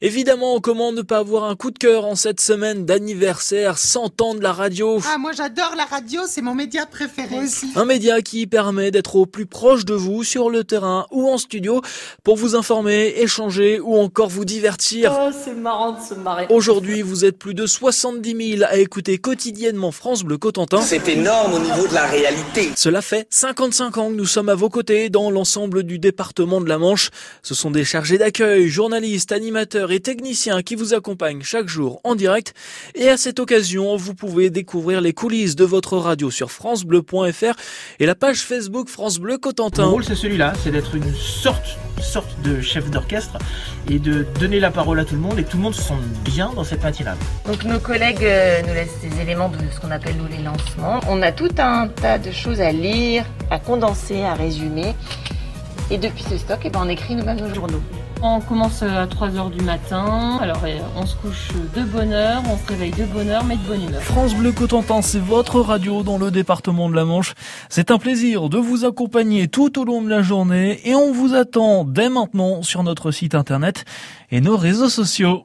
Évidemment, comment ne pas avoir un coup de cœur en cette semaine d'anniversaire 100 ans de la radio Ah, moi j'adore la radio, c'est mon média préféré aussi. Un média qui permet d'être au plus proche de vous sur le terrain ou en studio pour vous informer, échanger ou encore vous divertir. Oh, c'est marrant de se marrer. Aujourd'hui, vous êtes plus de 70 000 à écouter quotidiennement France Bleu Cotentin. C'est énorme au niveau de la réalité. Cela fait 55 ans que nous sommes à vos côtés dans l'ensemble du département de la Manche. Ce sont des chargés d'accueil, journalistes, animateurs et techniciens qui vous accompagnent chaque jour en direct. Et à cette occasion, vous pouvez découvrir les coulisses de votre radio sur francebleu.fr et la page Facebook France Bleu Cotentin. Mon rôle, c'est celui-là, c'est d'être une sorte, sorte de chef d'orchestre et de donner la parole à tout le monde et que tout le monde se sente bien dans cette matinale. Donc nos collègues euh, nous laissent des éléments de ce qu'on appelle nous les lancements. On a tout un tas de choses à lire, à condenser, à résumer. Et depuis ce stock, eh ben, on écrit nous-mêmes nos journaux. On commence à 3h du matin, alors euh, on se couche de bonne heure, on se réveille de bonne heure, mais de bonne humeur. France Bleu Cotentin, c'est votre radio dans le département de la Manche. C'est un plaisir de vous accompagner tout au long de la journée et on vous attend dès maintenant sur notre site internet et nos réseaux sociaux.